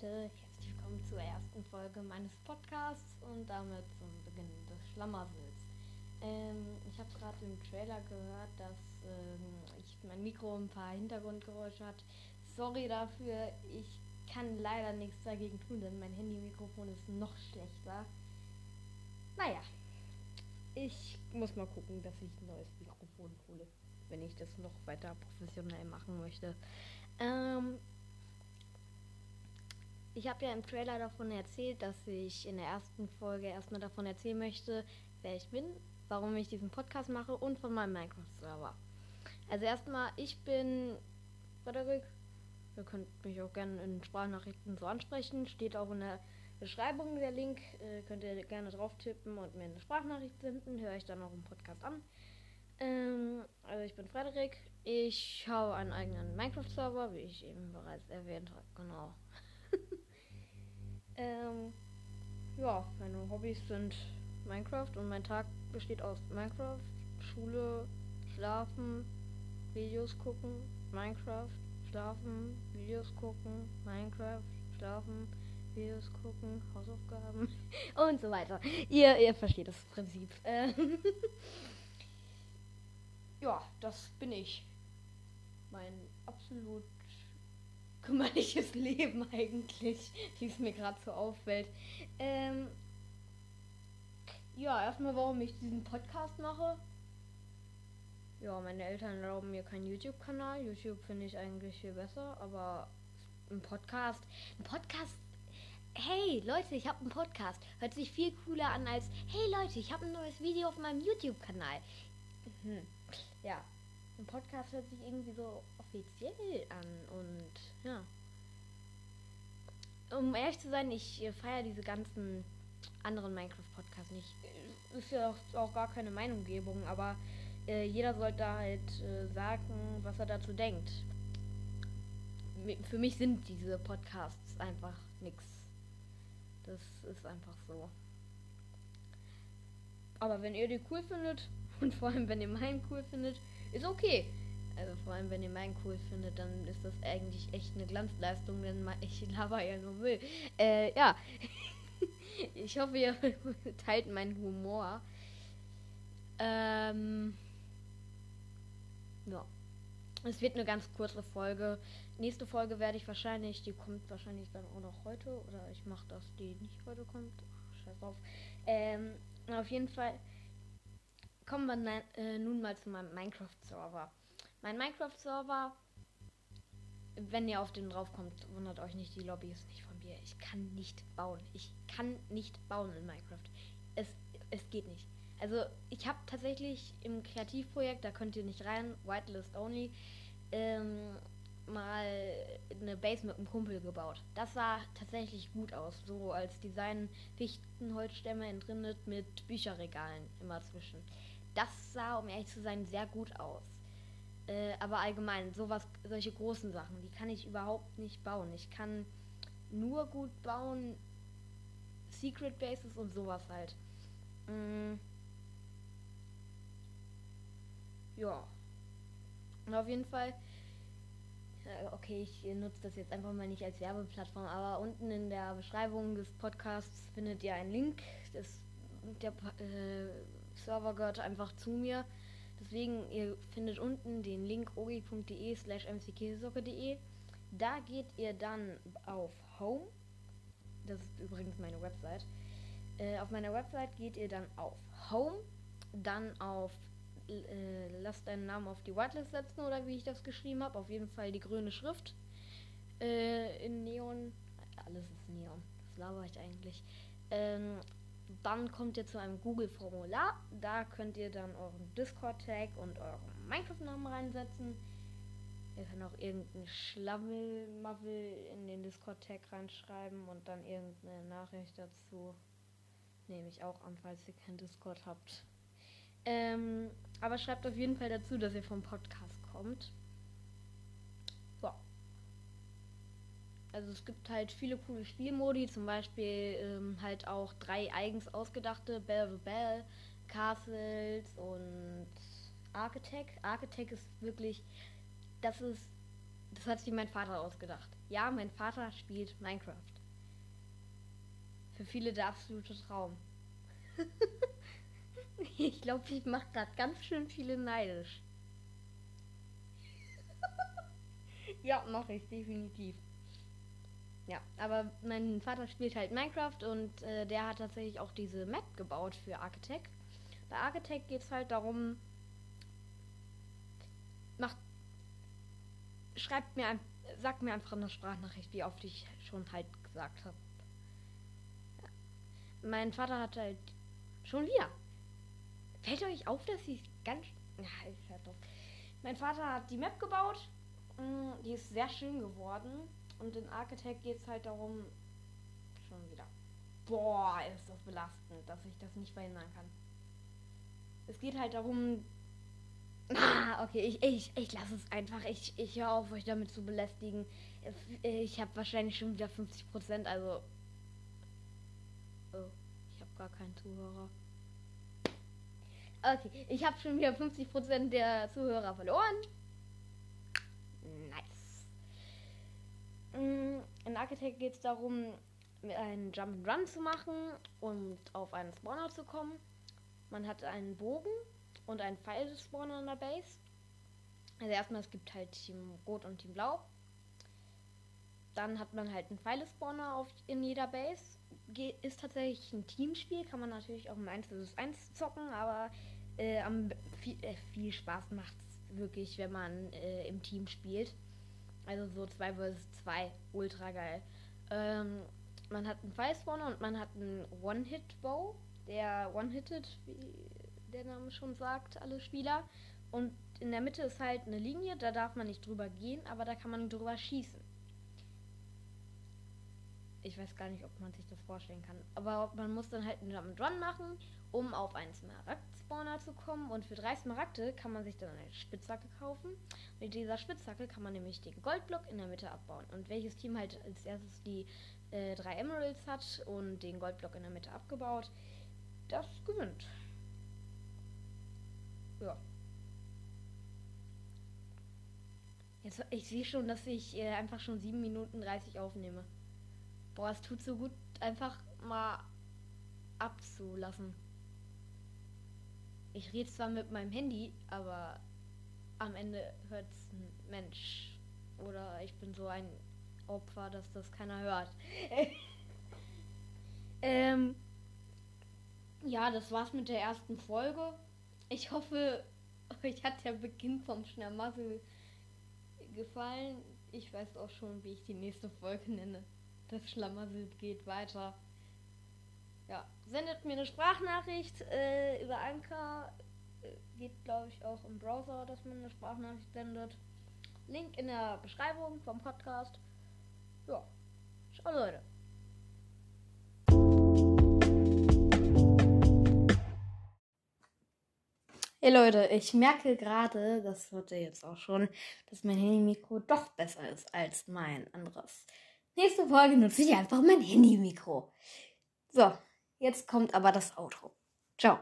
Leute, herzlich willkommen zur ersten Folge meines Podcasts und damit zum Beginn des Schlammersels. Ähm, ich habe gerade im Trailer gehört, dass ähm, ich mein Mikro ein paar Hintergrundgeräusche hat. Sorry dafür, ich kann leider nichts dagegen tun, denn mein Handy-Mikrofon ist noch schlechter. Naja, ich muss mal gucken, dass ich ein neues Mikrofon hole, wenn ich das noch weiter professionell machen möchte. Ähm, ich habe ja im Trailer davon erzählt, dass ich in der ersten Folge erstmal davon erzählen möchte, wer ich bin, warum ich diesen Podcast mache und von meinem Minecraft-Server. Also erstmal, ich bin Frederik. Ihr könnt mich auch gerne in Sprachnachrichten so ansprechen. Steht auch in der Beschreibung der Link. Äh, könnt ihr gerne drauf tippen und mir eine Sprachnachricht senden. Höre ich dann auch im Podcast an. Ähm, also ich bin Frederik. Ich habe einen eigenen Minecraft-Server, wie ich eben bereits erwähnt habe. Genau. ähm, ja, meine Hobbys sind Minecraft und mein Tag besteht aus Minecraft, Schule, Schlafen, Videos gucken, Minecraft, Schlafen, Videos gucken, Minecraft, Schlafen, Videos gucken, Hausaufgaben und so weiter. Ihr, ihr versteht das Prinzip. Ähm, ja, das bin ich. Mein absolut kümmerliches Leben eigentlich, wie es mir gerade so auffällt. Ähm, ja, erstmal, warum ich diesen Podcast mache. Ja, meine Eltern erlauben mir keinen YouTube-Kanal. YouTube finde ich eigentlich viel besser, aber ein Podcast, ein Podcast. Hey Leute, ich habe einen Podcast. Hört sich viel cooler an als Hey Leute, ich habe ein neues Video auf meinem YouTube-Kanal. Hm. Ja, ein Podcast hört sich irgendwie so offiziell an und ja. Um ehrlich zu sein, ich äh, feiere diese ganzen anderen Minecraft-Podcasts nicht. Ist ja auch, auch, gar keine Meinunggebung, aber äh, jeder sollte halt äh, sagen, was er dazu denkt. Für mich sind diese Podcasts einfach nichts. Das ist einfach so. Aber wenn ihr die cool findet und vor allem wenn ihr meinen cool findet, ist okay. Also vor allem, wenn ihr meinen cool findet, dann ist das eigentlich echt eine Glanzleistung, denn ich laber ja nur Müll. Äh, ja. ich hoffe, ihr teilt meinen Humor. Ähm. Ja. Es wird eine ganz kurze Folge. Nächste Folge werde ich wahrscheinlich, die kommt wahrscheinlich dann auch noch heute. Oder ich mache das, die nicht heute kommt. Scheiß drauf. Ähm, auf jeden Fall kommen wir äh, nun mal zu meinem Minecraft-Server. Mein Minecraft-Server, wenn ihr auf den draufkommt, wundert euch nicht, die Lobby ist nicht von mir. Ich kann nicht bauen. Ich kann nicht bauen in Minecraft. Es, es geht nicht. Also ich habe tatsächlich im Kreativprojekt, da könnt ihr nicht rein, Whitelist Only, ähm, mal eine Base mit einem Kumpel gebaut. Das sah tatsächlich gut aus. So als Design Fichten, Holzstämme entrindet mit Bücherregalen immer zwischen. Das sah, um ehrlich zu sein, sehr gut aus. Äh, aber allgemein, sowas, solche großen Sachen, die kann ich überhaupt nicht bauen. Ich kann nur gut bauen Secret Bases und sowas halt. Mm. Ja. Und auf jeden Fall. Äh, okay, ich nutze das jetzt einfach mal nicht als Werbeplattform, aber unten in der Beschreibung des Podcasts findet ihr einen Link. Das, der äh, Server gehört einfach zu mir. Deswegen, ihr findet unten den Link ogi.de slash mckesocke.de. Da geht ihr dann auf Home. Das ist übrigens meine Website. Äh, auf meiner Website geht ihr dann auf Home, dann auf äh, lasst deinen Namen auf die Whitelist setzen oder wie ich das geschrieben habe. Auf jeden Fall die grüne Schrift äh, in Neon. Alles ist Neon. Das laber ich eigentlich. Ähm, dann kommt ihr zu einem Google-Formular. Da könnt ihr dann euren Discord-Tag und euren Minecraft-Namen reinsetzen. Ihr könnt auch irgendeinen Schlammel-Mavel in den Discord-Tag reinschreiben und dann irgendeine Nachricht dazu. Nehme ich auch an, falls ihr kein Discord habt. Ähm, aber schreibt auf jeden Fall dazu, dass ihr vom Podcast kommt. Also es gibt halt viele coole Spielmodi, zum Beispiel ähm, halt auch drei eigens ausgedachte Bell the Bell, Castles und Architect. Architect ist wirklich, das ist Das hat sich mein Vater ausgedacht. Ja, mein Vater spielt Minecraft. Für viele der absolute Traum. ich glaube, ich mache gerade ganz schön viele neidisch. ja, mache ich definitiv. Ja, aber mein Vater spielt halt Minecraft und äh, der hat tatsächlich auch diese Map gebaut für Architect. Bei Architect geht es halt darum, macht, schreibt mir, sagt mir einfach eine Sprachnachricht, wie oft ich schon halt gesagt habe. Ja. Mein Vater hat halt schon wieder. Fällt euch auf, dass sie ganz. Ja, ich halt doch. Mein Vater hat die Map gebaut. Mm, die ist sehr schön geworden. Und in Architect geht es halt darum. Schon wieder. Boah, ist das belastend, dass ich das nicht verhindern kann. Es geht halt darum. Ah, okay, ich, ich, ich lasse es einfach. Ich, ich höre auf, euch damit zu belästigen. Ich habe wahrscheinlich schon wieder 50 Prozent, also. Oh, ich habe gar keinen Zuhörer. Okay, ich habe schon wieder 50 Prozent der Zuhörer verloren. Nice. Mm, in Architect geht es darum, einen Jump Run zu machen und auf einen Spawner zu kommen. Man hat einen Bogen und einen Pfeil-Spawner in der Base. Also erstmal, es gibt halt Team Rot und Team Blau. Dann hat man halt einen Pfeile-Spawner auf, in jeder Base. Ge ist tatsächlich ein Teamspiel, kann man natürlich auch im 1 vs 1 zocken, aber äh, am, viel, äh, viel Spaß macht es wirklich, wenn man äh, im Team spielt. Also so 2 vs 2, ultra geil. Ähm, man hat einen Pfeil-Spawner und man hat einen One-Hit-Bow der one-hitted, wie der Name schon sagt, alle Spieler. Und in der Mitte ist halt eine Linie, da darf man nicht drüber gehen, aber da kann man drüber schießen. Ich weiß gar nicht, ob man sich das vorstellen kann. Aber man muss dann halt einen Jump Run machen, um auf einen Smaragd-Spawner zu kommen. Und für drei Smaragde kann man sich dann eine Spitzhacke kaufen. Mit dieser Spitzhacke kann man nämlich den Goldblock in der Mitte abbauen. Und welches Team halt als erstes die äh, drei Emeralds hat und den Goldblock in der Mitte abgebaut, das gewinnt. Ja. Jetzt, ich sehe schon, dass ich äh, einfach schon 7 Minuten 30 aufnehme. Boah, es tut so gut, einfach mal abzulassen. Ich rede zwar mit meinem Handy, aber am Ende hört es ein Mensch. Oder ich bin so ein Opfer, dass das keiner hört. ähm, ja, das war's mit der ersten Folge. Ich hoffe, euch hat der Beginn vom Schnamassel gefallen. Ich weiß auch schon, wie ich die nächste Folge nenne. Das Schlamassel geht weiter. Ja, sendet mir eine Sprachnachricht äh, über Anker. Äh, geht, glaube ich, auch im Browser, dass man eine Sprachnachricht sendet. Link in der Beschreibung vom Podcast. Ja, ciao Leute. Hey Leute, ich merke gerade, das hört ihr jetzt auch schon, dass mein Handy-Mikro doch besser ist als mein anderes. Nächste Folge nutze ich einfach mein Handy-Mikro. So, jetzt kommt aber das Outro. Ciao.